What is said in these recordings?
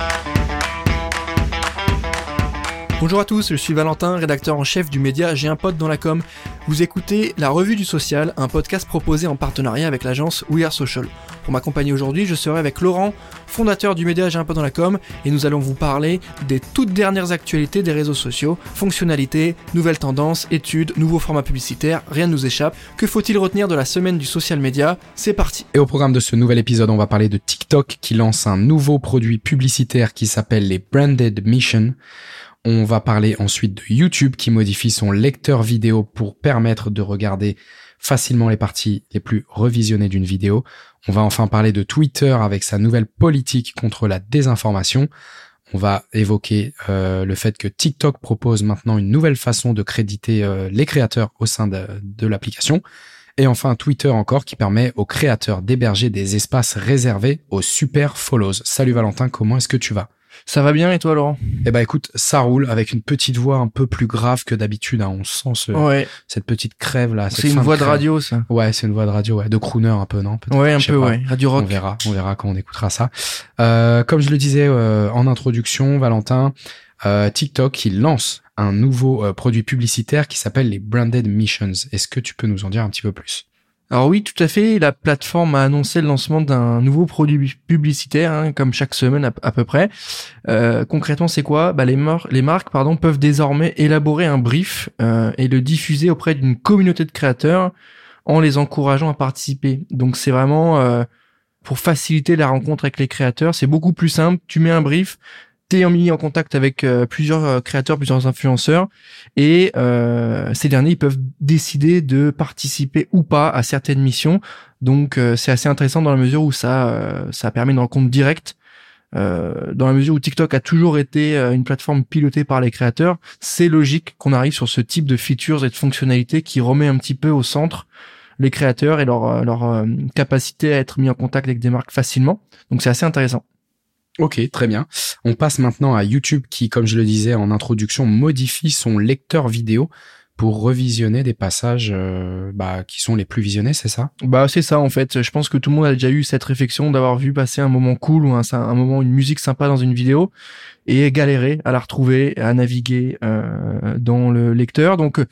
Bye. Bonjour à tous, je suis Valentin, rédacteur en chef du média J'ai un pote dans la. Vous écoutez La Revue du Social, un podcast proposé en partenariat avec l'agence We Are Social. Pour m'accompagner aujourd'hui, je serai avec Laurent, fondateur du média J'ai un pote dans la com, et nous allons vous parler des toutes dernières actualités des réseaux sociaux, fonctionnalités, nouvelles tendances, études, nouveaux formats publicitaires, rien ne nous échappe. Que faut-il retenir de la semaine du social media C'est parti Et au programme de ce nouvel épisode, on va parler de TikTok qui lance un nouveau produit publicitaire qui s'appelle les Branded Mission. On va parler ensuite de YouTube qui modifie son lecteur vidéo pour permettre de regarder facilement les parties les plus revisionnées d'une vidéo. On va enfin parler de Twitter avec sa nouvelle politique contre la désinformation. On va évoquer euh, le fait que TikTok propose maintenant une nouvelle façon de créditer euh, les créateurs au sein de, de l'application. Et enfin Twitter encore qui permet aux créateurs d'héberger des espaces réservés aux super follows. Salut Valentin, comment est-ce que tu vas? Ça va bien et toi Laurent? Eh ben écoute, ça roule avec une petite voix un peu plus grave que d'habitude. Hein. On sent ce, Ouais, cette petite crève là. c'est une voix de radio ça? Ouais, c'est une voix de radio, ouais, de crooner un peu, non? Ouais, un peu, pas. ouais. Radio On rock. verra, on verra quand on écoutera ça. Euh, comme je le disais euh, en introduction, Valentin, euh, TikTok il lance un nouveau euh, produit publicitaire qui s'appelle les Branded Missions. Est-ce que tu peux nous en dire un petit peu plus? Alors oui, tout à fait. La plateforme a annoncé le lancement d'un nouveau produit publicitaire, hein, comme chaque semaine à, peu près. Euh, concrètement, c'est quoi? Bah, les marques pardon, peuvent désormais élaborer un brief euh, et le diffuser auprès d'une communauté de créateurs en les encourageant à participer. Donc c'est vraiment euh, pour faciliter la rencontre avec les créateurs. C'est beaucoup plus simple. Tu mets un brief, t'es mis en contact avec euh, plusieurs euh, créateurs, plusieurs influenceurs, et euh, ces derniers ils peuvent décider de participer ou pas à certaines missions. Donc euh, c'est assez intéressant dans la mesure où ça euh, ça permet une rencontre directe. Euh, dans la mesure où TikTok a toujours été une plateforme pilotée par les créateurs, c'est logique qu'on arrive sur ce type de features et de fonctionnalités qui remet un petit peu au centre les créateurs et leur, leur capacité à être mis en contact avec des marques facilement. Donc c'est assez intéressant. Ok, très bien. On passe maintenant à YouTube qui, comme je le disais en introduction, modifie son lecteur vidéo pour revisionner des passages euh, bah, qui sont les plus visionnés, c'est ça? Bah c'est ça en fait. Je pense que tout le monde a déjà eu cette réflexion d'avoir vu passer un moment cool ou un, un moment une musique sympa dans une vidéo et galérer à la retrouver, à naviguer euh, dans le lecteur. Donc euh,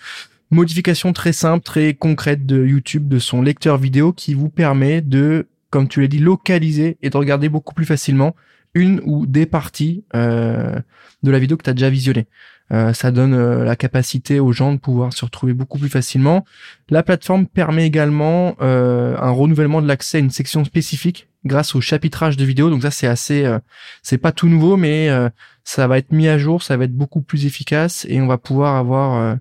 modification très simple, très concrète de YouTube de son lecteur vidéo qui vous permet de, comme tu l'as dit, localiser et de regarder beaucoup plus facilement une ou des parties euh, de la vidéo que tu as déjà visionnée. Euh, ça donne euh, la capacité aux gens de pouvoir se retrouver beaucoup plus facilement. La plateforme permet également euh, un renouvellement de l'accès à une section spécifique grâce au chapitrage de vidéos. Donc ça c'est assez, c'est pas tout nouveau, mais ça va être mis à jour, ça va être beaucoup plus efficace et on va pouvoir avoir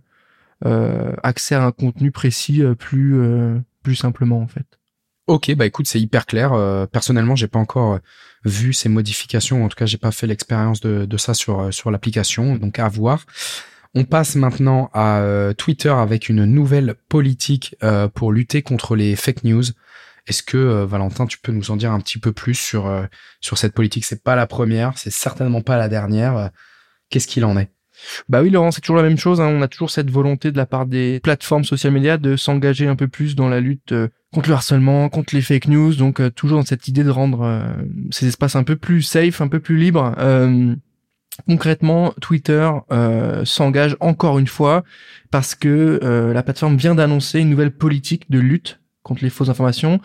accès à un contenu précis plus plus simplement en fait. Ok, bah écoute, c'est hyper clair. Euh, personnellement, j'ai pas encore euh, vu ces modifications. En tout cas, j'ai pas fait l'expérience de, de ça sur euh, sur l'application, donc à voir. On passe maintenant à euh, Twitter avec une nouvelle politique euh, pour lutter contre les fake news. Est-ce que euh, Valentin, tu peux nous en dire un petit peu plus sur sur cette politique? C'est pas la première, c'est certainement pas la dernière. Qu'est-ce qu'il en est? Bah oui, Laurent, c'est toujours la même chose. hein. On a toujours cette volonté de la part des plateformes social médias de s'engager un peu plus dans la lutte contre le harcèlement, contre les fake news. Donc euh, toujours dans cette idée de rendre euh, ces espaces un peu plus safe, un peu plus libres. Euh, concrètement, Twitter euh, s'engage encore une fois parce que euh, la plateforme vient d'annoncer une nouvelle politique de lutte contre les fausses informations.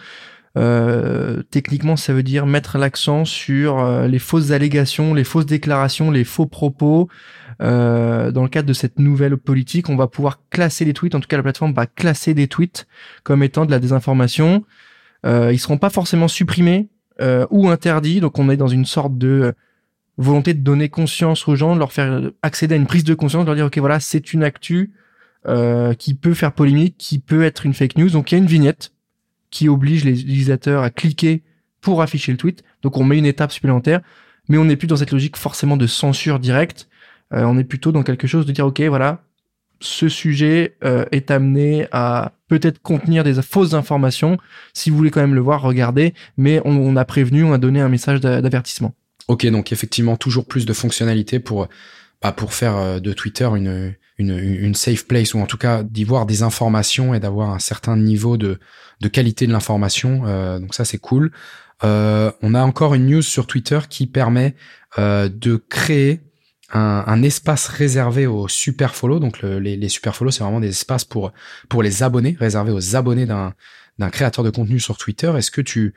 Euh, techniquement, ça veut dire mettre l'accent sur euh, les fausses allégations, les fausses déclarations, les faux propos. Euh, dans le cadre de cette nouvelle politique, on va pouvoir classer les tweets. En tout cas, la plateforme va classer des tweets comme étant de la désinformation. Euh, ils seront pas forcément supprimés euh, ou interdits. Donc, on est dans une sorte de volonté de donner conscience aux gens, de leur faire accéder à une prise de conscience, de leur dire ok voilà c'est une actu euh, qui peut faire polémique, qui peut être une fake news. Donc il y a une vignette qui oblige les utilisateurs à cliquer pour afficher le tweet. Donc on met une étape supplémentaire, mais on n'est plus dans cette logique forcément de censure directe. Euh, on est plutôt dans quelque chose de dire ok voilà ce sujet euh, est amené à peut-être contenir des fausses informations. Si vous voulez quand même le voir, regardez. Mais on, on a prévenu, on a donné un message d'a- d'avertissement. Ok, donc effectivement toujours plus de fonctionnalités pour bah, pour faire euh, de Twitter une, une safe place ou en tout cas d'y voir des informations et d'avoir un certain niveau de de qualité de l'information. Euh, donc ça c'est cool. on a encore une news sur Twitter qui permet de créer un, espace réservé aux super follow. Donc les, les super follow, c'est vraiment des espaces pour pour les abonnés, réservés aux abonnés d'un d'un créateur de contenu sur Twitter. Est-ce que tu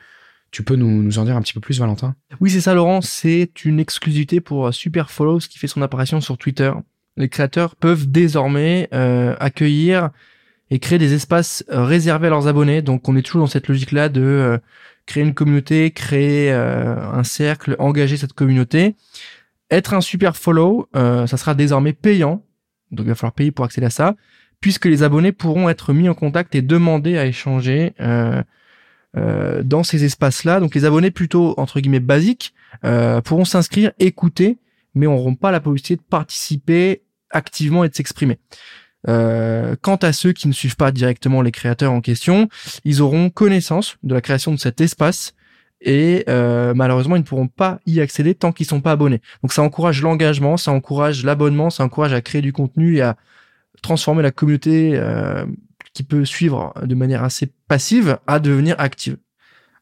tu peux nous, nous en dire un petit peu plus, Valentin? Oui, c'est ça, Laurent. C'est une exclusivité pour Super Follow, ce qui fait son apparition sur Twitter. Les créateurs peuvent désormais euh, accueillir et créer des espaces réservés à leurs abonnés. Donc, on est toujours dans cette logique-là de euh, créer une communauté, créer euh, un cercle, engager cette communauté. Être un super follow, euh, ça sera désormais payant. Donc il va falloir payer pour accéder à ça, puisque les abonnés pourront être mis en contact et demander à échanger euh, euh, dans ces espaces-là. Donc les abonnés plutôt entre guillemets basiques pourront s'inscrire, écouter, mais n'auront pas la possibilité de participer activement et de s'exprimer. quant à ceux qui ne suivent pas directement les créateurs en question, ils auront connaissance de la création de cet espace et euh, malheureusement ils ne pourront pas y accéder tant qu'ils sont pas abonnés. Donc ça encourage l'engagement, ça encourage l'abonnement, ça encourage à créer du contenu et à transformer la communauté euh, qui peut suivre de manière assez passive à devenir active.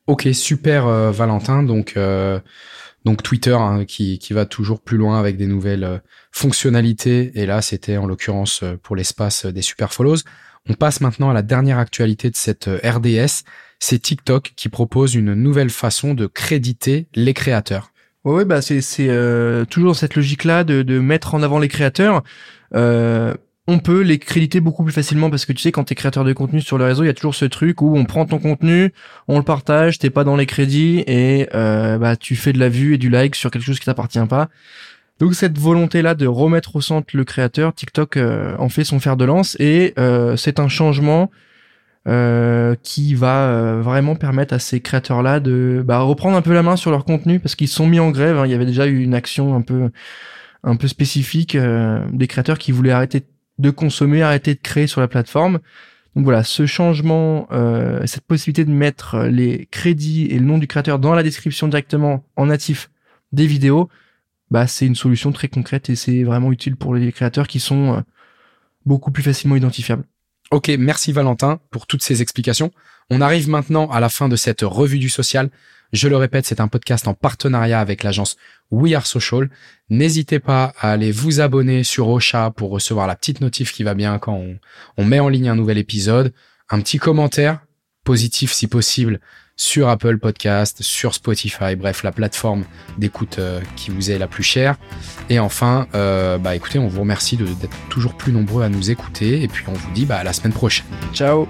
Ok, super euh, Valentin. Donc donc Twitter hein, qui, qui va toujours plus loin avec des nouvelles fonctionnalités. Et là, c'était en l'occurrence pour l'espace des super follows. On passe maintenant à la dernière actualité de cette RDS c'est TikTok qui propose une nouvelle façon de créditer les créateurs. Oui, bah c'est c'est euh, toujours cette logique-là de, de mettre en avant les créateurs. Euh, on peut les créditer beaucoup plus facilement parce que tu sais quand t'es créateur de contenu sur le réseau, il y a toujours ce truc où on prend ton contenu, on le partage, t'es pas dans les crédits et euh, bah tu fais de la vue et du like sur quelque chose qui t'appartient pas. Donc cette volonté-là de remettre au centre le créateur, TikTok en fait son fer de lance et c'est un changement euh, qui va euh, vraiment permettre à ces créateurs-là de bah, reprendre un peu la main sur leur contenu parce qu'ils sont mis en grève. Hein. Il y avait déjà eu une action un peu un peu spécifique euh, des créateurs qui voulaient arrêter de consommer, arrêter de créer sur la plateforme. Donc voilà, ce changement, cette possibilité de mettre les crédits et le nom du créateur dans la description directement en natif des vidéos, bah c'est une solution très concrète et c'est vraiment utile pour les créateurs qui sont beaucoup plus facilement identifiables. Ok, merci Valentin pour toutes ces explications. On arrive maintenant à la fin de cette revue du social. Je le répète, c'est un podcast en partenariat avec l'agence We Are Social. N'hésitez pas à aller vous abonner sur Ocha pour recevoir la petite notif qui va bien quand on, met en ligne un nouvel épisode. Un petit commentaire, positif si possible, sur Apple Podcast, sur Spotify, bref, la plateforme d'écoute euh, qui vous est la plus chère. Et enfin, euh, bah écoutez, on vous remercie d'être toujours plus nombreux à nous écouter et puis on vous dit bah à la semaine prochaine. Ciao